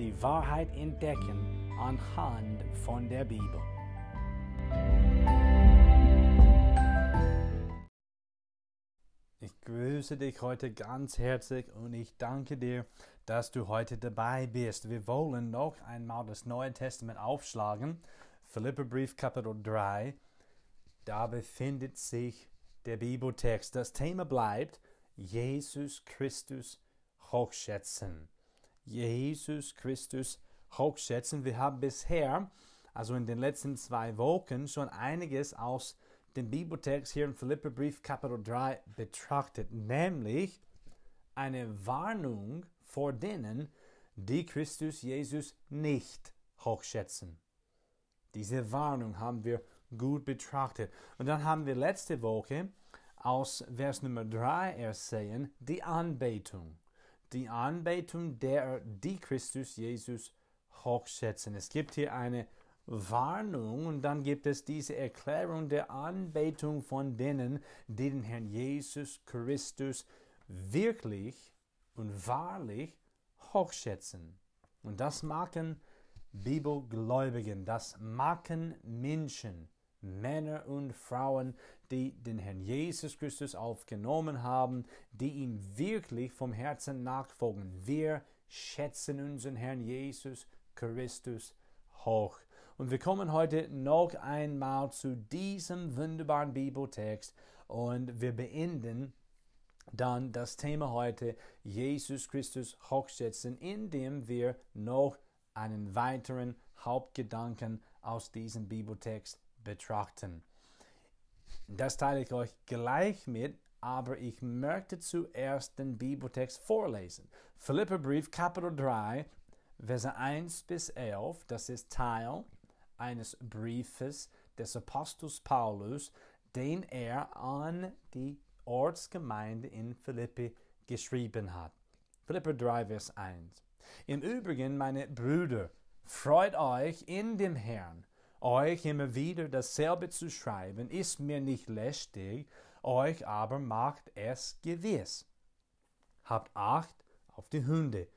die Wahrheit entdecken anhand von der Bibel. Ich grüße dich heute ganz herzlich und ich danke dir, dass du heute dabei bist. Wir wollen noch einmal das Neue Testament aufschlagen. Philipperbrief Kapitel 3. Da befindet sich der Bibeltext. Das Thema bleibt Jesus Christus hochschätzen. Jesus Christus hochschätzen. Wir haben bisher, also in den letzten zwei Wochen, schon einiges aus dem Bibeltext hier im Philipperbrief Kapitel 3 betrachtet, nämlich eine Warnung vor denen, die Christus Jesus nicht hochschätzen. Diese Warnung haben wir gut betrachtet. Und dann haben wir letzte Woche aus Vers Nummer 3 ersehen die Anbetung die Anbetung der, die Christus Jesus hochschätzen. Es gibt hier eine Warnung und dann gibt es diese Erklärung der Anbetung von denen, die den Herrn Jesus Christus wirklich und wahrlich hochschätzen. Und das machen Bibelgläubigen, das machen Menschen, Männer und Frauen, die den Herrn Jesus Christus aufgenommen haben, die ihm wirklich vom Herzen nachfolgen. Wir schätzen unseren Herrn Jesus Christus hoch. Und wir kommen heute noch einmal zu diesem wunderbaren Bibeltext und wir beenden dann das Thema heute Jesus Christus hochschätzen, indem wir noch einen weiteren Hauptgedanken aus diesem Bibeltext betrachten. Das teile ich euch gleich mit, aber ich möchte zuerst den Bibeltext vorlesen. Philipperbrief Kapitel 3, Verse 1 bis 11, das ist Teil eines Briefes des Apostels Paulus, den er an die Ortsgemeinde in Philippi geschrieben hat. Philipper 3, Vers 1. Im Übrigen, meine Brüder, freut euch in dem Herrn. Euch immer wieder dasselbe zu schreiben, ist mir nicht lästig, euch aber macht es gewiss. Habt Acht auf die Hunde,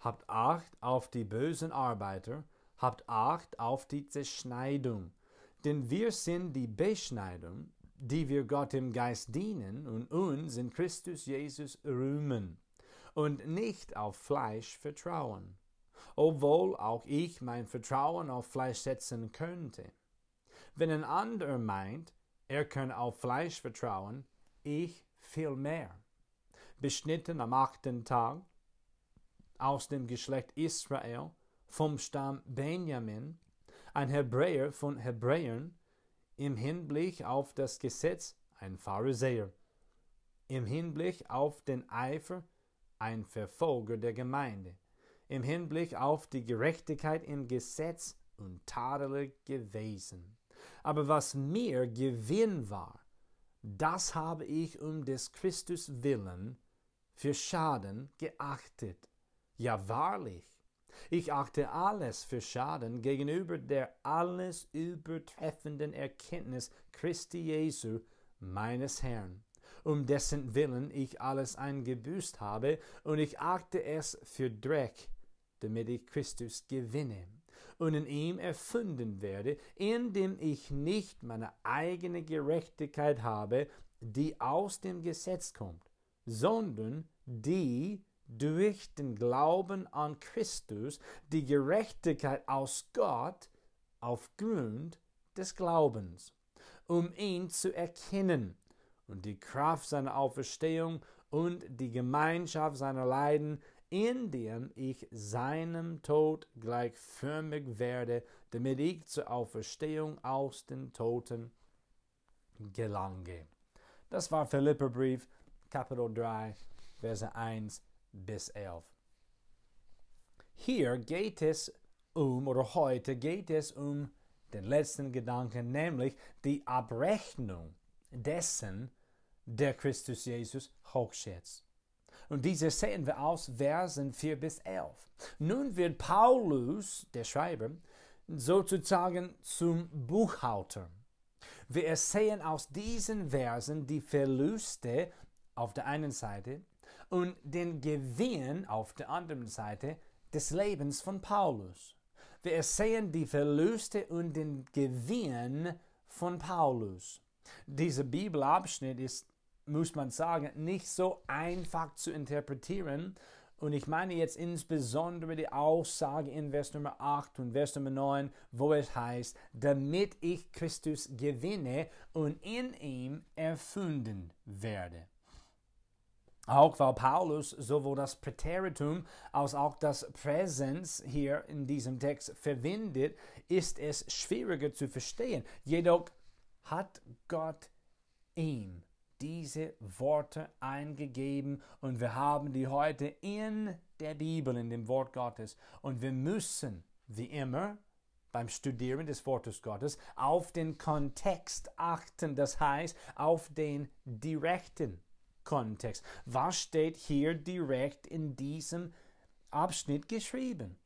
habt Acht auf die bösen Arbeiter, habt Acht auf die Zerschneidung, denn wir sind die Beschneidung, die wir Gott im Geist dienen und uns in Christus Jesus rühmen und nicht auf Fleisch vertrauen obwohl auch ich mein Vertrauen auf Fleisch setzen könnte. Wenn ein anderer meint, er könne auf Fleisch vertrauen, ich viel mehr. Beschnitten am achten Tag, aus dem Geschlecht Israel, vom Stamm Benjamin, ein Hebräer von Hebräern, im Hinblick auf das Gesetz ein Pharisäer, im Hinblick auf den Eifer ein Verfolger der Gemeinde, im Hinblick auf die Gerechtigkeit im Gesetz untadelig gewesen. Aber was mir Gewinn war, das habe ich um des Christus willen für Schaden geachtet. Ja wahrlich, ich achte alles für Schaden gegenüber der alles übertreffenden Erkenntnis Christi Jesu, meines Herrn, um dessen Willen ich alles eingebüßt habe, und ich achte es für Dreck, damit ich Christus gewinne. Und in ihm erfunden werde, indem ich nicht meine eigene Gerechtigkeit habe, die aus dem Gesetz kommt, sondern die durch den Glauben an Christus, die Gerechtigkeit aus Gott aufgrund des Glaubens, um ihn zu erkennen und die Kraft seiner Auferstehung und die Gemeinschaft seiner Leiden, indem ich seinem Tod gleichförmig werde, damit ich zur Auferstehung aus den Toten gelange. Das war Philipperbrief, Kapitel 3, Verse 1 bis 11. Hier geht es um, oder heute geht es um den letzten Gedanken, nämlich die Abrechnung dessen, der Christus Jesus hochschätzt. Und diese sehen wir aus Versen 4 bis 11. Nun wird Paulus, der Schreiber, sozusagen zum Buchhalter. Wir sehen aus diesen Versen die Verluste auf der einen Seite und den Gewinn auf der anderen Seite des Lebens von Paulus. Wir sehen die Verluste und den Gewinn von Paulus. Dieser Bibelabschnitt ist, muss man sagen, nicht so einfach zu interpretieren. Und ich meine jetzt insbesondere die Aussage in Vers Nummer 8 und Vers Nummer 9, wo es heißt, damit ich Christus gewinne und in ihm erfunden werde. Auch weil Paulus sowohl das Präteritum als auch das Präsens hier in diesem Text verwendet, ist es schwieriger zu verstehen. Jedoch hat Gott ihm diese Worte eingegeben und wir haben die heute in der Bibel, in dem Wort Gottes. Und wir müssen, wie immer, beim Studieren des Wortes Gottes auf den Kontext achten, das heißt auf den direkten Kontext. Was steht hier direkt in diesem Abschnitt geschrieben?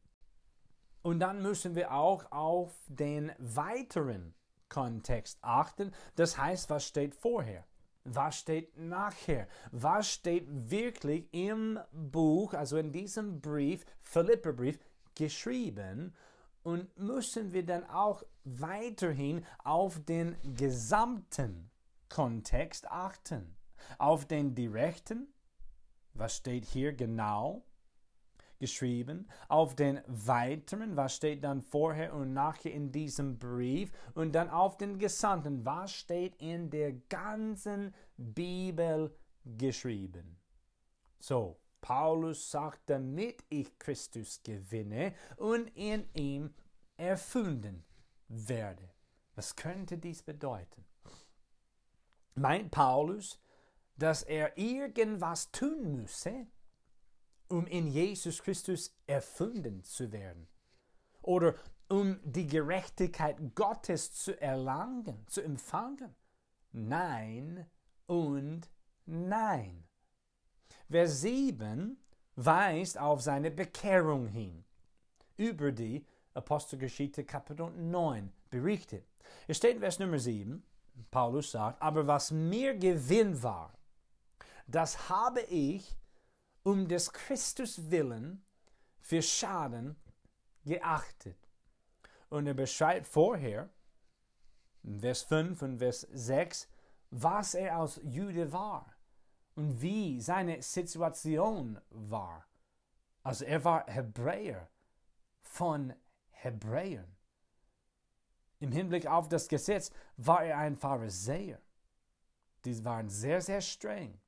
Und dann müssen wir auch auf den weiteren Kontext achten. Das heißt, was steht vorher? Was steht nachher? Was steht wirklich im Buch, also in diesem Brief, Philipperbrief, geschrieben? Und müssen wir dann auch weiterhin auf den gesamten Kontext achten? auf den direkten, was steht hier genau geschrieben, auf den weiteren, was steht dann vorher und nachher in diesem Brief und dann auf den Gesandten, was steht in der ganzen Bibel geschrieben. So, Paulus sagt, damit ich Christus gewinne und in ihm erfunden werde. Was könnte dies bedeuten? Meint Paulus, dass er irgendwas tun müsse, um in Jesus Christus erfunden zu werden. Oder um die Gerechtigkeit Gottes zu erlangen, zu empfangen. Nein und nein. Vers 7 weist auf seine Bekehrung hin, über die Apostelgeschichte Kapitel 9 berichtet. Es steht in Vers Nummer 7, Paulus sagt, aber was mir Gewinn war, das habe ich um des Christus willen für Schaden geachtet. Und er beschreibt vorher, in Vers 5 und Vers 6, was er als Jude war und wie seine Situation war. Also er war Hebräer von Hebräern. Im Hinblick auf das Gesetz war er ein Pharisäer. Die waren sehr, sehr streng.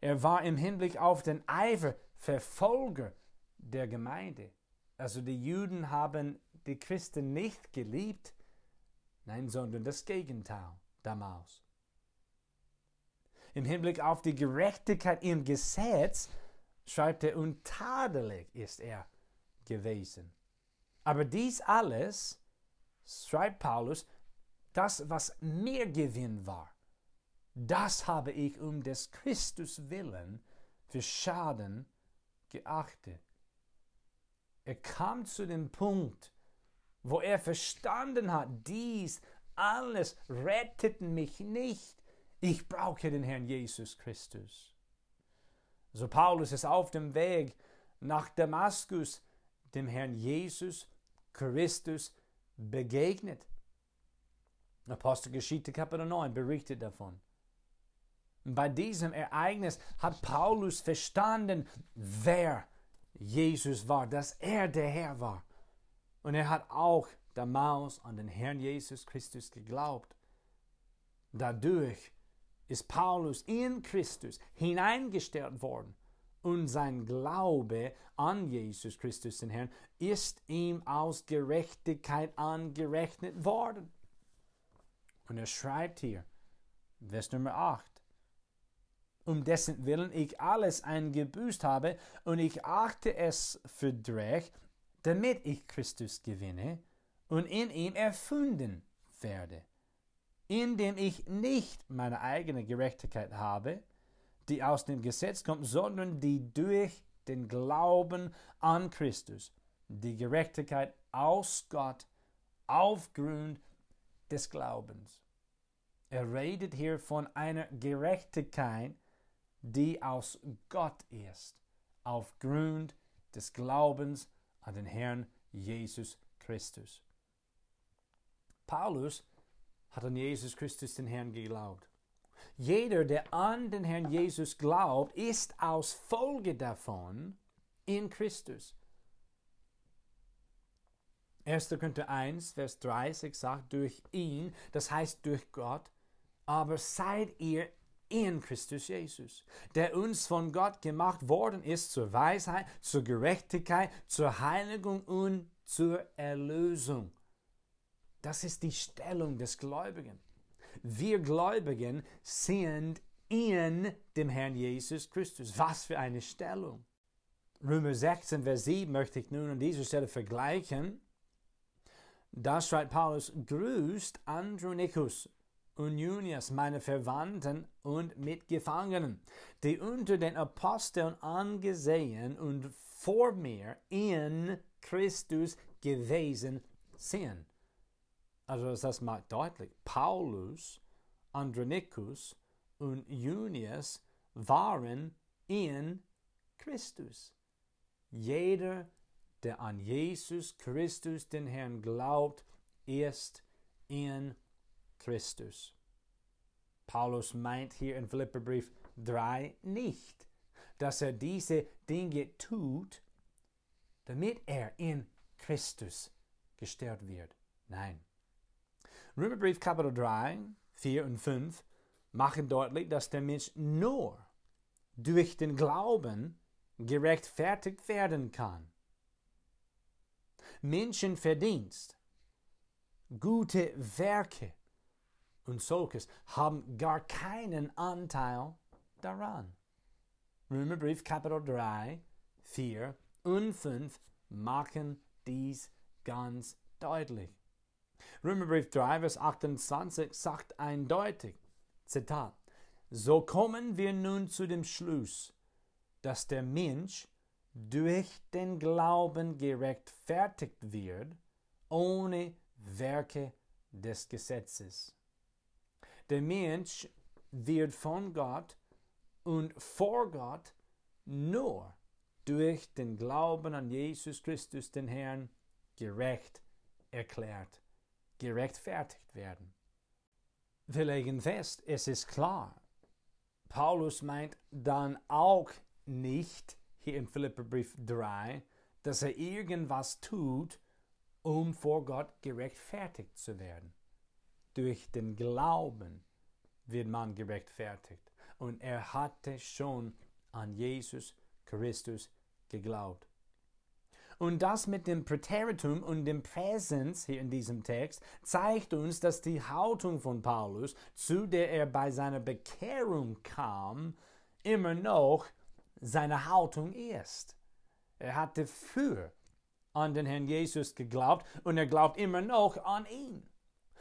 Er war im Hinblick auf den Eifer Verfolger der Gemeinde. Also die Juden haben die Christen nicht geliebt, nein, sondern das Gegenteil damals. Im Hinblick auf die Gerechtigkeit im Gesetz schreibt er, untadelig ist er gewesen. Aber dies alles, schreibt Paulus, das, was mehr Gewinn war, das habe ich um des Christus willen für Schaden geachtet. Er kam zu dem Punkt, wo er verstanden hat, dies alles rettet mich nicht. Ich brauche den Herrn Jesus Christus. So Paulus ist auf dem Weg nach Damaskus dem Herrn Jesus Christus begegnet. Apostelgeschichte Kapitel 9 berichtet davon. Bei diesem Ereignis hat Paulus verstanden, wer Jesus war, dass er der Herr war. Und er hat auch damals an den Herrn Jesus Christus geglaubt. Dadurch ist Paulus in Christus hineingestellt worden und sein Glaube an Jesus Christus, den Herrn, ist ihm aus Gerechtigkeit angerechnet worden. Und er schreibt hier, Vers Nummer 8, um dessen Willen ich alles eingebüßt habe, und ich achte es für Dreck, damit ich Christus gewinne und in ihm erfunden werde, indem ich nicht meine eigene Gerechtigkeit habe, die aus dem Gesetz kommt, sondern die durch den Glauben an Christus, die Gerechtigkeit aus Gott aufgrund des Glaubens. Er redet hier von einer Gerechtigkeit, die aus Gott ist, aufgrund des Glaubens an den Herrn Jesus Christus. Paulus hat an Jesus Christus den Herrn geglaubt. Jeder, der an den Herrn Jesus glaubt, ist aus Folge davon in Christus. 1. Korinther 1, Vers 30 sagt, durch ihn, das heißt durch Gott, aber seid ihr in Christus Jesus, der uns von Gott gemacht worden ist zur Weisheit, zur Gerechtigkeit, zur Heiligung und zur Erlösung. Das ist die Stellung des Gläubigen. Wir Gläubigen sind in dem Herrn Jesus Christus. Was für eine Stellung. Römer 16, Vers 7 möchte ich nun an dieser Stelle vergleichen. Da schreibt Paulus, grüßt Andronicus und Junius, meine Verwandten und Mitgefangenen, die unter den Aposteln angesehen und vor mir in Christus gewesen sind. Also das macht deutlich, Paulus, Andronicus und Junius waren in Christus. Jeder, der an Jesus Christus, den Herrn, glaubt, ist in Christus. Paulus meint hier in Philipperbrief 3 nicht, dass er diese Dinge tut, damit er in Christus gestärkt wird. Nein. Römerbrief Kapitel 3, 4 und 5 machen deutlich, dass der Mensch nur durch den Glauben gerechtfertigt werden kann. Menschenverdienst, gute Werke und solches haben gar keinen Anteil daran. Römerbrief Kapitel 3, 4 und 5 machen dies ganz deutlich. Römerbrief 3, Vers 28 sagt eindeutig, Zitat, so kommen wir nun zu dem Schluss, dass der Mensch durch den Glauben gerechtfertigt wird, ohne Werke des Gesetzes. Der Mensch wird von Gott und vor Gott nur durch den Glauben an Jesus Christus, den Herrn, gerecht erklärt, gerechtfertigt werden. Wir legen fest, es ist klar, Paulus meint dann auch nicht hier im Philipperbrief 3, dass er irgendwas tut, um vor Gott gerechtfertigt zu werden. Durch den Glauben wird man gerechtfertigt. Und er hatte schon an Jesus Christus geglaubt. Und das mit dem Präteritum und dem Präsens hier in diesem Text zeigt uns, dass die Haltung von Paulus, zu der er bei seiner Bekehrung kam, immer noch seine Haltung ist. Er hatte für an den Herrn Jesus geglaubt und er glaubt immer noch an ihn.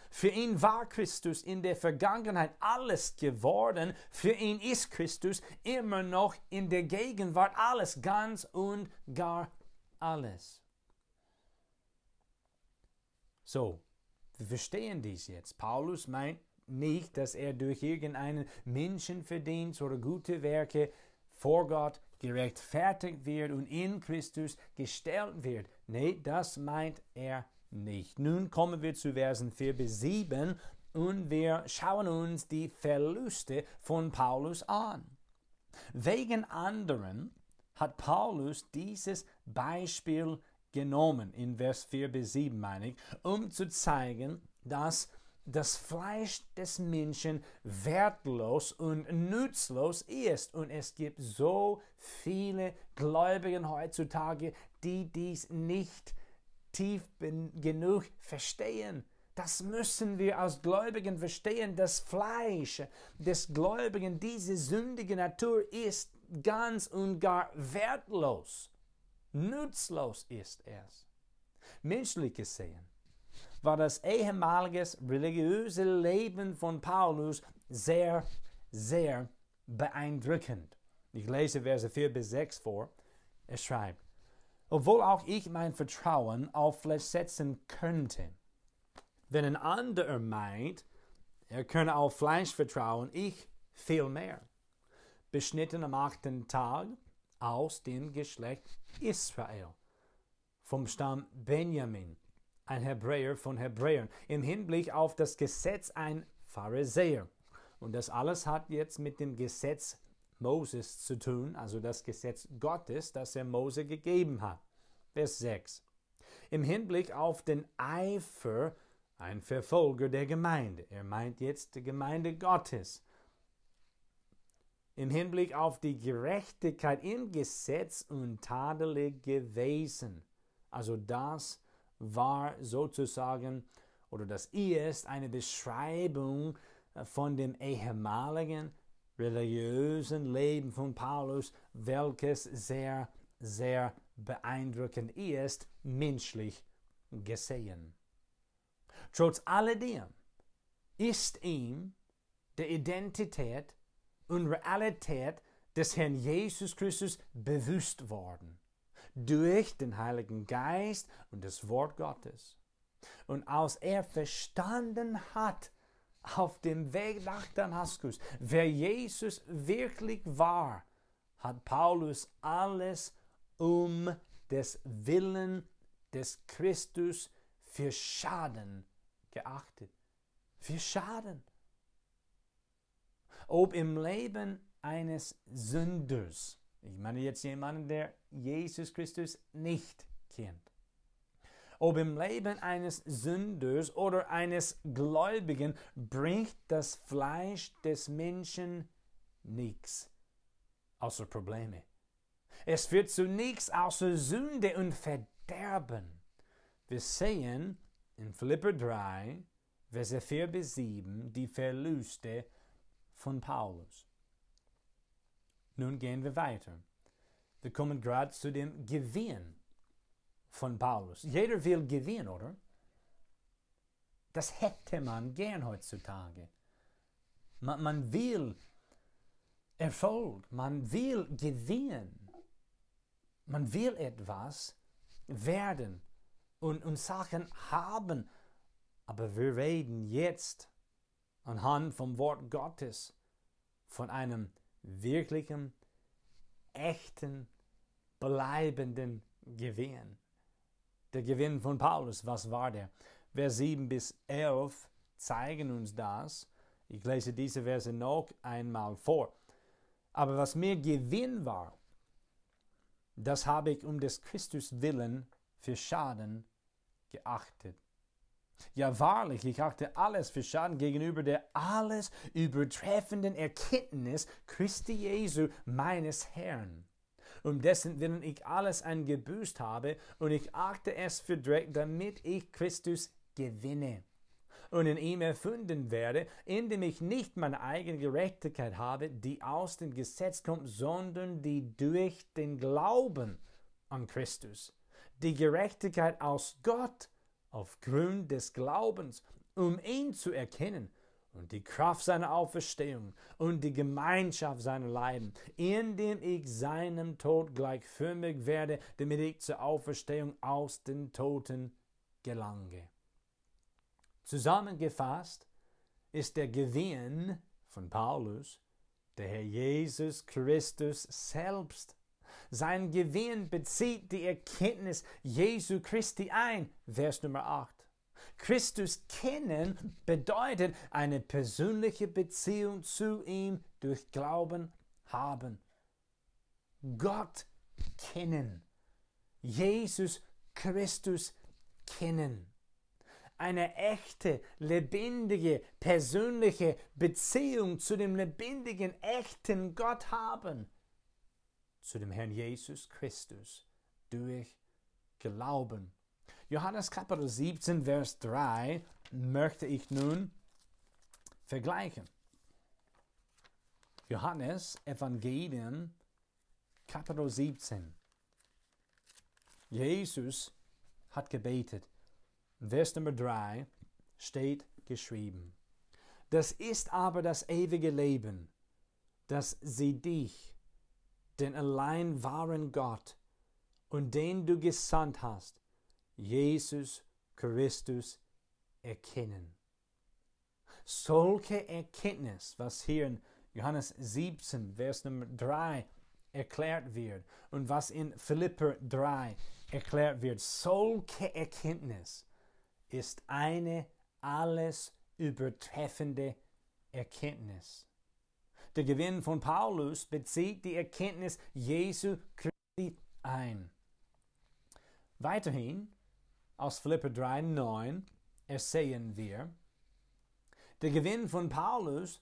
Für ihn war Christus in der Vergangenheit alles geworden. Für ihn ist Christus immer noch in der Gegenwart alles, ganz und gar alles. So, wir verstehen dies jetzt. Paulus meint nicht, dass er durch irgendeinen Menschenverdienst oder gute Werke vor Gott gerechtfertigt wird und in Christus gestellt wird. Nee, das meint er nicht. Nun kommen wir zu Versen 4 bis 7 und wir schauen uns die Verluste von Paulus an. Wegen anderen hat Paulus dieses Beispiel genommen, in Vers 4 bis 7 meine ich, um zu zeigen, dass das Fleisch des Menschen wertlos und nutzlos ist. Und es gibt so viele Gläubigen heutzutage, die dies nicht tief genug verstehen. Das müssen wir als Gläubigen verstehen. Das Fleisch des Gläubigen, diese sündige Natur ist ganz und gar wertlos. Nutzlos ist es. Menschlich gesehen war das ehemalige religiöse Leben von Paulus sehr, sehr beeindruckend. Ich lese Verse 4 bis 6 vor. Er schreibt, obwohl auch ich mein Vertrauen auf Fleisch setzen könnte. Wenn ein anderer meint, er könne auf Fleisch vertrauen, ich viel mehr. Beschnitten am achten Tag aus dem Geschlecht Israel, vom Stamm Benjamin, ein Hebräer von Hebräern, im Hinblick auf das Gesetz ein Pharisäer. Und das alles hat jetzt mit dem Gesetz Moses zu tun, also das Gesetz Gottes, das er Mose gegeben hat. Vers 6. Im Hinblick auf den Eifer ein Verfolger der Gemeinde. Er meint jetzt die Gemeinde Gottes. Im Hinblick auf die Gerechtigkeit im Gesetz untadelige Wesen. Also das war sozusagen, oder das ist eine Beschreibung von dem ehemaligen religiösen Leben von Paulus, welches sehr, sehr beeindruckend ist, menschlich gesehen. Trotz alledem ist ihm die Identität und Realität des Herrn Jesus Christus bewusst worden durch den Heiligen Geist und das Wort Gottes. Und als er verstanden hat, auf dem Weg nach Damaskus, wer Jesus wirklich war, hat Paulus alles um des Willen des Christus für Schaden geachtet. Für Schaden. Ob im Leben eines Sünders, ich meine jetzt jemanden, der Jesus Christus nicht kennt, ob im Leben eines Sünders oder eines Gläubigen bringt das Fleisch des Menschen nichts außer Probleme. Es führt zu nichts außer Sünde und Verderben. Wir sehen in Philipper 3, Verse 4 bis 7 die Verluste von Paulus. Nun gehen wir weiter. Wir kommen gerade zu dem Gewinn von Paulus. Jeder will gewinnen, oder? Das hätte man gern heutzutage. Man, man will Erfolg, man will gewinnen. Man will etwas werden und, und Sachen haben. Aber wir reden jetzt anhand vom Wort Gottes von einem wirklichen, echten, bleibenden Gewinn. Der Gewinn von Paulus, was war der? Vers 7 bis 11 zeigen uns das. Ich lese diese Verse noch einmal vor. Aber was mir Gewinn war, das habe ich um des Christus willen für Schaden geachtet. Ja, wahrlich, ich achte alles für Schaden gegenüber der alles übertreffenden Erkenntnis Christi Jesu, meines Herrn, um dessen Willen ich alles eingebüßt habe, und ich achte es für Dreck, damit ich Christus gewinne und in ihm erfunden werde, indem ich nicht meine eigene Gerechtigkeit habe, die aus dem Gesetz kommt, sondern die durch den Glauben an Christus. Die Gerechtigkeit aus Gott aufgrund des Glaubens, um ihn zu erkennen und die Kraft seiner Auferstehung und die Gemeinschaft seiner Leiden, indem ich seinem Tod gleichförmig werde, damit ich zur Auferstehung aus den Toten gelange. Zusammengefasst ist der Gewinn von Paulus der Herr Jesus Christus selbst. Sein Gewinn bezieht die Erkenntnis Jesu Christi ein. Vers Nummer 8. Christus kennen bedeutet eine persönliche Beziehung zu ihm durch Glauben haben. Gott kennen. Jesus Christus kennen eine echte, lebendige, persönliche Beziehung zu dem lebendigen, echten Gott haben, zu dem Herrn Jesus Christus durch Glauben. Johannes Kapitel 17, Vers 3 möchte ich nun vergleichen. Johannes Evangelium Kapitel 17. Jesus hat gebetet. Vers Nummer 3 steht geschrieben. Das ist aber das ewige Leben, dass sie dich, den allein wahren Gott und den du gesandt hast, Jesus Christus, erkennen. Solche Erkenntnis, was hier in Johannes 17, Vers Nummer 3 erklärt wird und was in Philipper 3 erklärt wird, solche Erkenntnis ist eine alles übertreffende Erkenntnis. Der Gewinn von Paulus bezieht die Erkenntnis Jesu Christi ein. Weiterhin aus Philipper 3, 9 ersehen wir, der Gewinn von Paulus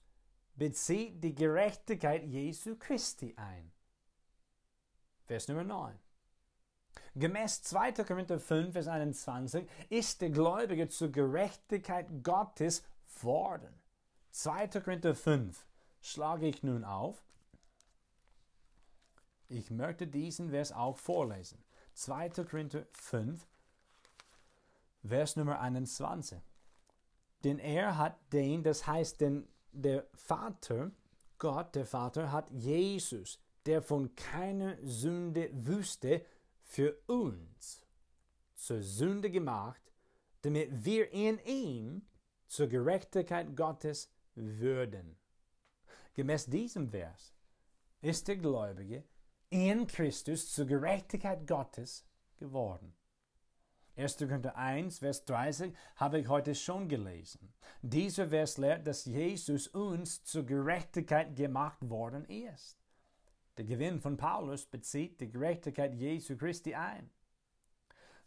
bezieht die Gerechtigkeit Jesu Christi ein. Vers Nummer 9. Gemäß 2. Korinther 5, Vers 21 ist der Gläubige zur Gerechtigkeit Gottes worden. 2. Korinther 5 schlage ich nun auf. Ich möchte diesen Vers auch vorlesen. 2. Korinther 5, Vers Nummer 21. Denn er hat den, das heißt, denn der Vater, Gott, der Vater, hat Jesus, der von keiner Sünde wüsste, für uns zur Sünde gemacht, damit wir in ihm zur Gerechtigkeit Gottes würden. Gemäß diesem Vers ist der Gläubige in Christus zur Gerechtigkeit Gottes geworden. 1. Korinther 1, Vers 30 habe ich heute schon gelesen. Dieser Vers lehrt, dass Jesus uns zur Gerechtigkeit gemacht worden ist. Der Gewinn von Paulus bezieht die Gerechtigkeit Jesu Christi ein.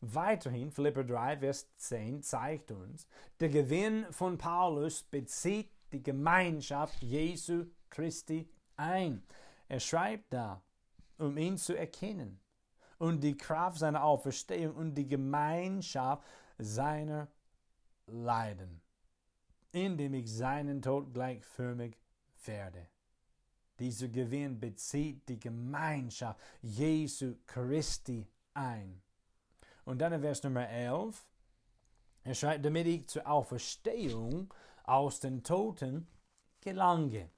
Weiterhin, Philipper 3, Vers 10 zeigt uns, der Gewinn von Paulus bezieht die Gemeinschaft Jesu Christi ein. Er schreibt da, um ihn zu erkennen und die Kraft seiner Auferstehung und die Gemeinschaft seiner Leiden, indem ich seinen Tod gleichförmig werde. Dieser Gewinn bezieht die Gemeinschaft Jesu Christi ein. Und dann in Vers Nummer 11, er schreibt, damit ich zur Auferstehung aus den Toten gelange.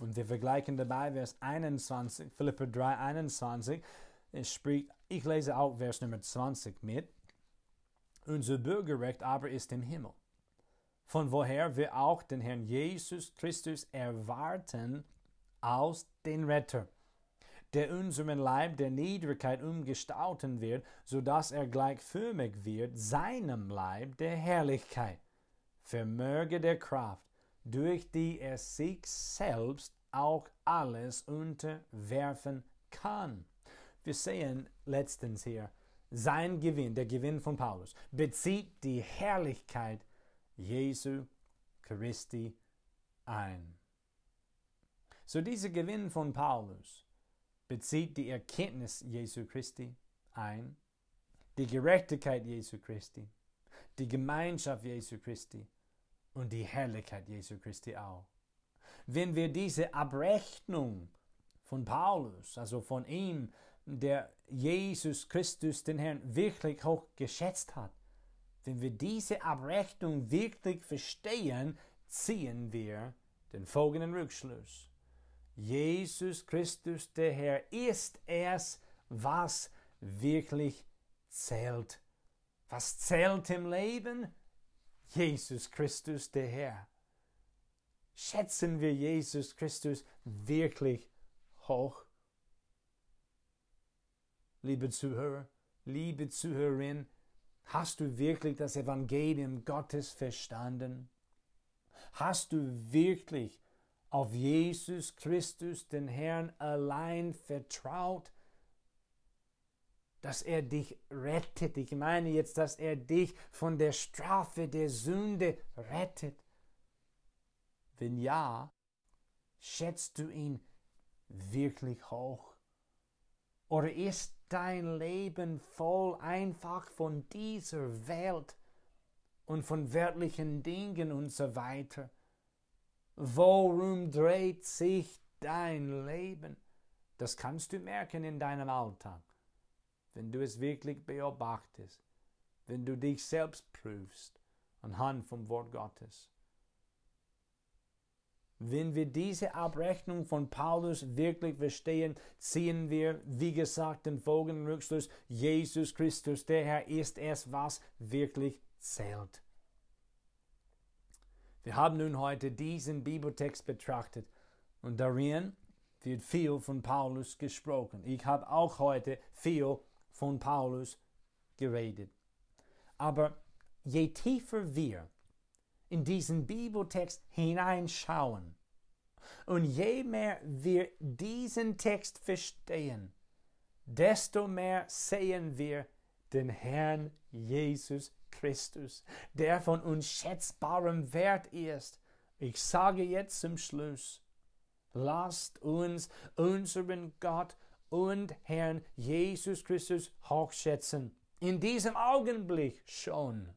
Und wir vergleichen dabei Vers 21, Philipper 3, 21, es spricht, ich lese auch Vers Nummer 20 mit. Unser Bürgerrecht aber ist im Himmel, von woher wir auch den Herrn Jesus Christus erwarten als den Retter, der unseren Leib der Niedrigkeit umgestalten wird, so dass er gleichförmig wird seinem Leib der Herrlichkeit, vermöge der Kraft, durch die er sich selbst auch alles unterwerfen kann. Wir sehen letztens hier, sein Gewinn, der Gewinn von Paulus, bezieht die Herrlichkeit Jesu Christi ein. So dieser Gewinn von Paulus bezieht die Erkenntnis Jesu Christi ein, die Gerechtigkeit Jesu Christi, die Gemeinschaft Jesu Christi und die Herrlichkeit Jesu Christi auch. Wenn wir diese Abrechnung von Paulus, also von ihm, der Jesus Christus, den Herrn, wirklich hoch geschätzt hat. Wenn wir diese Abrechnung wirklich verstehen, ziehen wir den folgenden Rückschluss. Jesus Christus, der Herr, ist es, was wirklich zählt. Was zählt im Leben? Jesus Christus, der Herr. Schätzen wir Jesus Christus wirklich hoch? Liebe Zuhörer, liebe Zuhörerin, hast du wirklich das Evangelium Gottes verstanden? Hast du wirklich auf Jesus Christus, den Herrn, allein vertraut? Dass er dich rettet. Ich meine jetzt, dass er dich von der Strafe der Sünde rettet. Wenn ja, schätzt du ihn wirklich hoch? Oder ist dein Leben voll einfach von dieser Welt und von weltlichen Dingen und so weiter. Worum dreht sich dein Leben? Das kannst du merken in deinem Alltag, wenn du es wirklich beobachtest. wenn du dich selbst prüfst anhand vom Wort Gottes. Wenn wir diese Abrechnung von Paulus wirklich verstehen, ziehen wir, wie gesagt, den folgenden Rückschluss. Jesus Christus, der Herr, ist es, was wirklich zählt. Wir haben nun heute diesen Bibeltext betrachtet und darin wird viel von Paulus gesprochen. Ich habe auch heute viel von Paulus geredet. Aber je tiefer wir in diesen Bibeltext hineinschauen und je mehr wir diesen Text verstehen, desto mehr sehen wir den Herrn Jesus Christus, der von unschätzbarem Wert ist. Ich sage jetzt zum Schluss, lasst uns unseren Gott und Herrn Jesus Christus hochschätzen. In diesem Augenblick schon.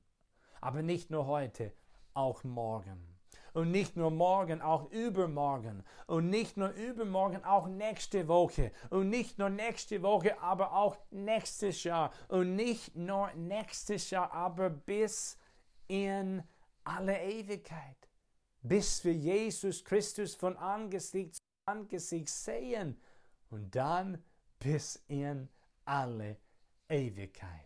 Aber nicht nur heute, auch morgen. Und nicht nur morgen, auch übermorgen. Und nicht nur übermorgen, auch nächste Woche. Und nicht nur nächste Woche, aber auch nächstes Jahr. Und nicht nur nächstes Jahr, aber bis in alle Ewigkeit. Bis wir Jesus Christus von Angesicht zu Angesicht sehen. Und dann bis in alle Ewigkeit.